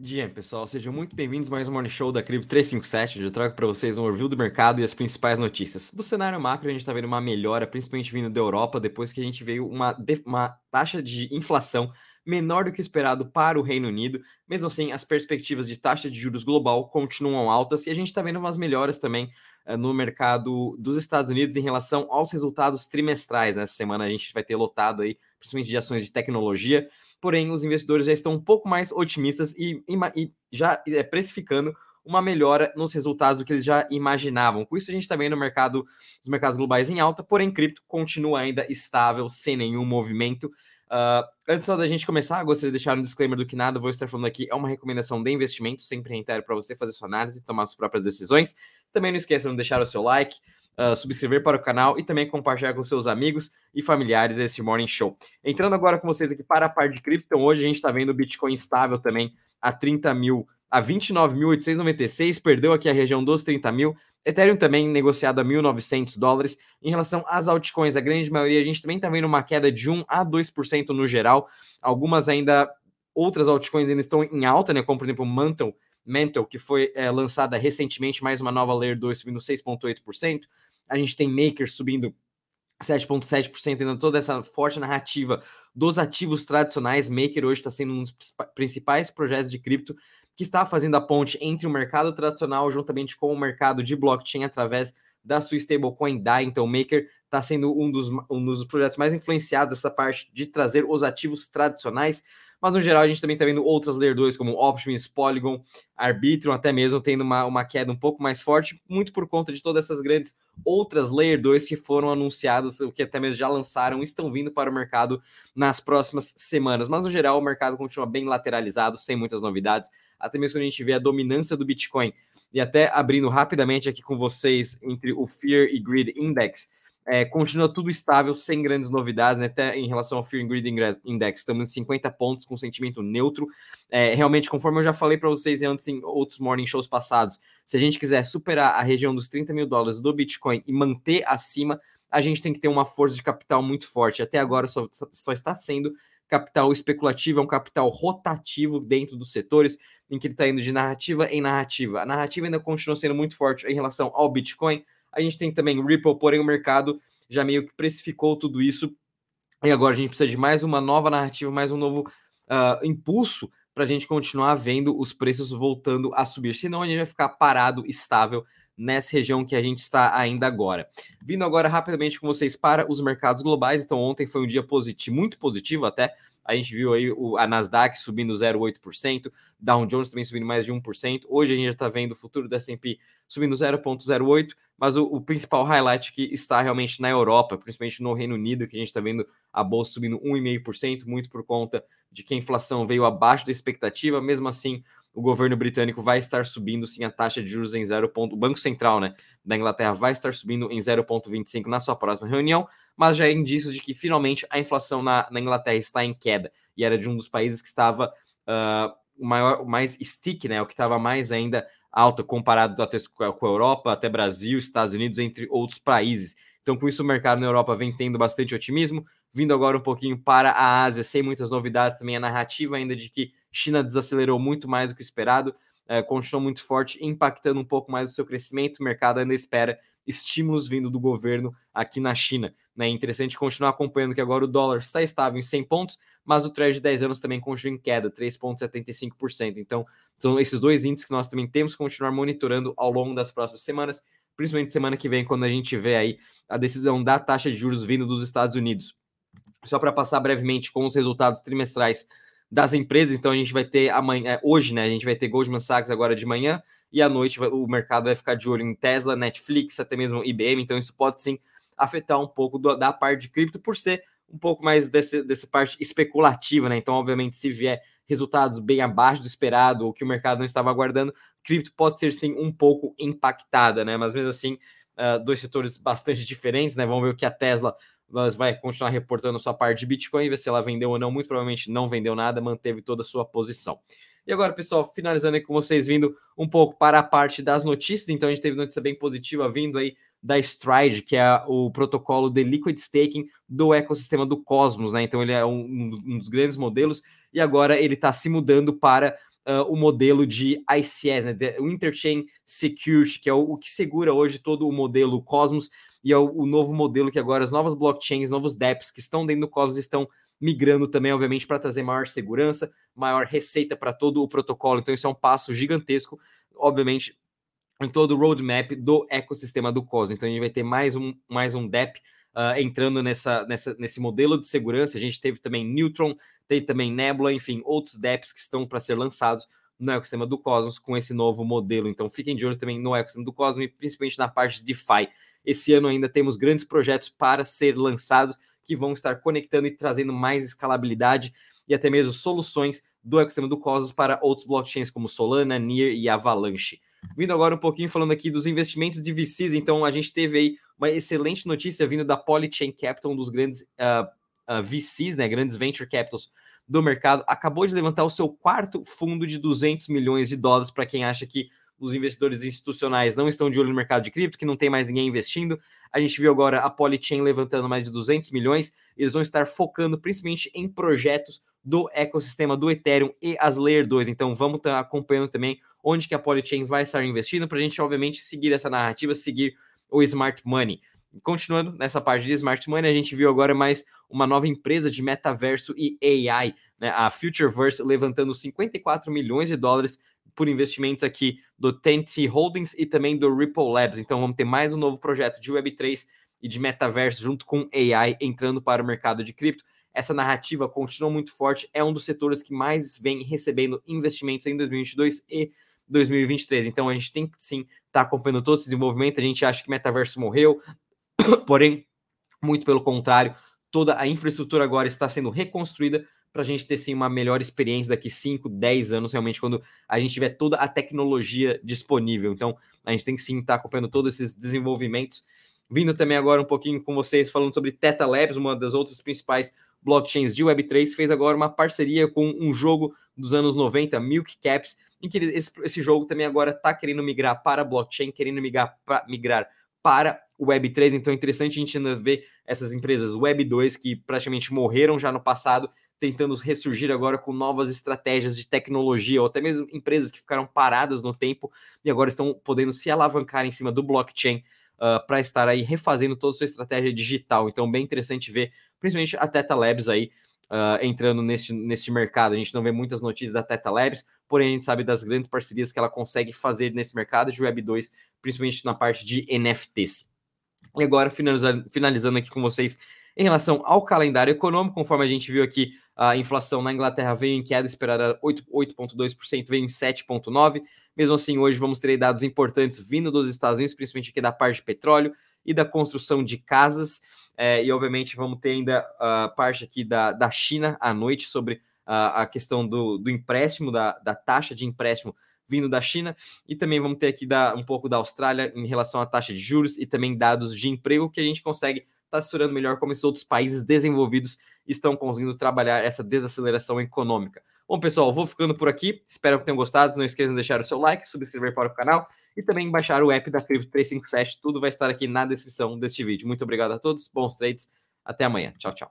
Dia, pessoal. Sejam muito bem-vindos mais um Morning Show da Cripto 357, onde eu trago para vocês um overview do mercado e as principais notícias. Do cenário macro, a gente está vendo uma melhora, principalmente vindo da Europa, depois que a gente veio uma, uma taxa de inflação menor do que esperado para o Reino Unido. Mesmo assim, as perspectivas de taxa de juros global continuam altas e a gente está vendo umas melhoras também uh, no mercado dos Estados Unidos em relação aos resultados trimestrais. Nessa semana a gente vai ter lotado aí, principalmente de ações de tecnologia porém os investidores já estão um pouco mais otimistas e, e, e já é, precificando uma melhora nos resultados do que eles já imaginavam. Com isso, a gente está vendo o mercado, os mercados globais em alta, porém, cripto continua ainda estável, sem nenhum movimento. Uh, antes da gente começar, gostaria de deixar um disclaimer do que nada vou estar falando aqui é uma recomendação de investimento, sempre reitero para você fazer sua análise e tomar suas próprias decisões. Também não esqueça de deixar o seu like, uh, subscrever para o canal e também compartilhar com seus amigos e familiares esse Morning Show. Entrando agora com vocês aqui para a parte de cripto, então hoje a gente está vendo o Bitcoin estável também a 30 mil, a 29.896, perdeu aqui a região dos 30 mil. Ethereum também negociado a 1.900 dólares. Em relação às altcoins, a grande maioria a gente também está vendo uma queda de 1 a 2% no geral. Algumas ainda, outras altcoins ainda estão em alta, né? Como por exemplo Mantle, Mantle que foi é, lançada recentemente, mais uma nova Layer 2 subindo 6,8% a gente tem Maker subindo 7,7%, ainda toda essa forte narrativa dos ativos tradicionais. Maker hoje está sendo um dos principais projetos de cripto que está fazendo a ponte entre o mercado tradicional juntamente com o mercado de blockchain através da sua stablecoin DAI. Então, Maker está sendo um dos, um dos projetos mais influenciados dessa parte de trazer os ativos tradicionais mas no geral a gente também está vendo outras Layer 2 como Optimus, Polygon, Arbitrum, até mesmo tendo uma, uma queda um pouco mais forte, muito por conta de todas essas grandes outras Layer 2 que foram anunciadas, o que até mesmo já lançaram, estão vindo para o mercado nas próximas semanas. Mas no geral o mercado continua bem lateralizado, sem muitas novidades, até mesmo quando a gente vê a dominância do Bitcoin. E até abrindo rapidamente aqui com vocês entre o Fear e Greed Index, é, continua tudo estável, sem grandes novidades, né? Até em relação ao Fear and Greed Index, estamos em 50 pontos com sentimento neutro. É, realmente, conforme eu já falei para vocês antes em outros morning shows passados, se a gente quiser superar a região dos 30 mil dólares do Bitcoin e manter acima, a gente tem que ter uma força de capital muito forte. Até agora só, só está sendo capital especulativo, é um capital rotativo dentro dos setores, em que ele está indo de narrativa em narrativa. A narrativa ainda continua sendo muito forte em relação ao Bitcoin a gente tem também o Ripple, porém o mercado já meio que precificou tudo isso. E agora a gente precisa de mais uma nova narrativa, mais um novo uh, impulso para a gente continuar vendo os preços voltando a subir. Senão a gente vai ficar parado, estável nessa região que a gente está ainda agora. Vindo agora rapidamente com vocês para os mercados globais. Então, ontem foi um dia positivo, muito positivo até. A gente viu aí o, a Nasdaq subindo 0,8%, Dow Jones também subindo mais de 1%. Hoje a gente já está vendo o futuro do S&P subindo 0,08%, mas o, o, principal highlight que está realmente na Europa, principalmente no Reino Unido, que a gente está vendo a bolsa subindo 1,5%, muito por conta de que a inflação veio abaixo da expectativa. Mesmo assim, o governo britânico vai estar subindo sim a taxa de juros em 0. O Banco Central né, da Inglaterra vai estar subindo em 0,25 na sua próxima reunião, mas já é indícios de que finalmente a inflação na, na Inglaterra está em queda e era de um dos países que estava uh, maior, mais stick, né, o que estava mais ainda alta comparado até com a Europa, até Brasil, Estados Unidos, entre outros países. Então, com isso, o mercado na Europa vem tendo bastante otimismo. Vindo agora um pouquinho para a Ásia, sem muitas novidades, também a narrativa ainda de que China desacelerou muito mais do que esperado, é, continuou muito forte, impactando um pouco mais o seu crescimento. O mercado ainda espera estímulos vindo do governo aqui na China. Né? É interessante continuar acompanhando que agora o dólar está estável em 100 pontos, mas o trade de 10 anos também continua em queda, 3,75%. Então, são esses dois índices que nós também temos que continuar monitorando ao longo das próximas semanas, principalmente semana que vem, quando a gente vê aí a decisão da taxa de juros vindo dos Estados Unidos. Só para passar brevemente com os resultados trimestrais das empresas. Então a gente vai ter amanhã, é, hoje, né? A gente vai ter Goldman Sachs agora de manhã e à noite o mercado vai ficar de olho em Tesla, Netflix, até mesmo IBM. Então isso pode sim afetar um pouco do, da parte de cripto por ser um pouco mais desse, dessa parte especulativa, né? Então, obviamente, se vier resultados bem abaixo do esperado ou que o mercado não estava aguardando, cripto pode ser sim um pouco impactada, né? Mas mesmo assim, uh, dois setores bastante diferentes, né? Vamos ver o que a Tesla vai continuar reportando sua parte de Bitcoin, ver se ela vendeu ou não. Muito provavelmente não vendeu nada, manteve toda a sua posição. E agora, pessoal, finalizando aí com vocês, vindo um pouco para a parte das notícias. Então, a gente teve notícia bem positiva vindo aí da Stride, que é o protocolo de liquid staking do ecossistema do Cosmos, né? Então, ele é um, um dos grandes modelos e agora ele está se mudando para uh, o modelo de ICS, né, o Interchain Security, que é o, o, que segura hoje todo o modelo Cosmos, e é o, o, novo modelo que agora as novas blockchains, novos dApps que estão dentro do Cosmos estão migrando também, obviamente, para trazer maior segurança, maior receita para todo o protocolo. Então, isso é um passo gigantesco, obviamente, em todo o roadmap do ecossistema do Cosmos. Então, a gente vai ter mais um, mais um dApp uh, entrando nessa, nessa, nesse modelo de segurança. A gente teve também Neutron, tem também Nebula, enfim, outros dApps que estão para ser lançados no ecossistema do Cosmos com esse novo modelo. Então fiquem de olho também no ecossistema do Cosmos e principalmente na parte de DeFi. Esse ano ainda temos grandes projetos para ser lançados que vão estar conectando e trazendo mais escalabilidade e até mesmo soluções do ecossistema do Cosmos para outros blockchains como Solana, Near e Avalanche. Vindo agora um pouquinho falando aqui dos investimentos de VCs, então a gente teve aí uma excelente notícia vindo da Polychain Capital, um dos grandes uh, ah, uh, ah, VCs, né, grandes venture capitals do mercado, acabou de levantar o seu quarto fundo de 200 milhões de dólares para quem acha que os investidores institucionais não estão de olho no mercado de cripto, que não tem mais ninguém investindo. A gente viu agora a Polychain levantando mais de 200 milhões. Eles vão estar focando principalmente em projetos do ecossistema do Ethereum e as Layer 2. Então vamos estar acompanhando também onde que a Polychain vai estar investindo para a gente, obviamente, seguir essa narrativa, seguir o Smart Money. Continuando nessa parte de Smart Money, a gente viu agora mais uma nova empresa de metaverso e AI, né, a Futureverse, levantando 54 milhões de dólares por investimentos aqui do TNT Holdings e também do Ripple Labs. Então vamos ter mais um novo projeto de Web3 e de metaverso junto com AI entrando para o mercado de cripto. Essa narrativa continua muito forte, é um dos setores que mais vem recebendo investimentos em 2022 e 2023. Então a gente tem que sim estar tá acompanhando todo esse desenvolvimento. A gente acha que metaverso morreu, porém, muito pelo contrário, toda a infraestrutura agora está sendo reconstruída para a gente ter sim uma melhor experiência daqui 5, 10 anos, realmente, quando a gente tiver toda a tecnologia disponível. Então, a gente tem que sim estar tá acompanhando todos esses desenvolvimentos. Vindo também agora um pouquinho com vocês, falando sobre Teta Labs, uma das outras principais blockchains de Web3, fez agora uma parceria com um jogo dos anos 90, Milk Caps, em que esse, esse jogo também agora está querendo migrar para blockchain, querendo migrar, pra, migrar para o Web3. Então é interessante a gente ainda ver essas empresas Web2 que praticamente morreram já no passado, tentando ressurgir agora com novas estratégias de tecnologia, ou até mesmo empresas que ficaram paradas no tempo e agora estão podendo se alavancar em cima do blockchain uh, ah, para estar aí refazendo toda a sua estratégia digital. Então, bem interessante ver, principalmente a Teta Labs aí uh, entrando nesse, nesse mercado. A gente não vê muitas notícias da Teta Labs, porém a gente sabe das grandes parcerias que ela consegue fazer nesse mercado de Web 2, principalmente na parte de NFTs. E agora, finalizando, aqui com vocês, em relação ao calendário econômico, conforme a gente viu aqui, a inflação na Inglaterra veio em queda esperada 8,2%, veio em 7,9%. Mesmo assim, hoje vamos ter dados importantes vindo dos Estados Unidos, principalmente aqui da parte de petróleo e da construção de casas. É, e obviamente vamos ter ainda a parte aqui da, da China à noite sobre a, a questão do, do empréstimo, da, da taxa de empréstimo vindo da China, e também vamos ter aqui da, um pouco da Austrália em relação à taxa de juros e também dados de emprego que a gente consegue estar tá melhor como esses outros países desenvolvidos estão conseguindo trabalhar essa desaceleração econômica. Bom, pessoal, vou ficando por aqui. Espero que tenham gostado. Não esqueçam de deixar o seu like, subscrever para o canal e também baixar o app da Cripto 357. Tudo vai estar aqui na descrição deste vídeo. Muito obrigado a todos, bons trades. Até amanhã. Tchau, tchau.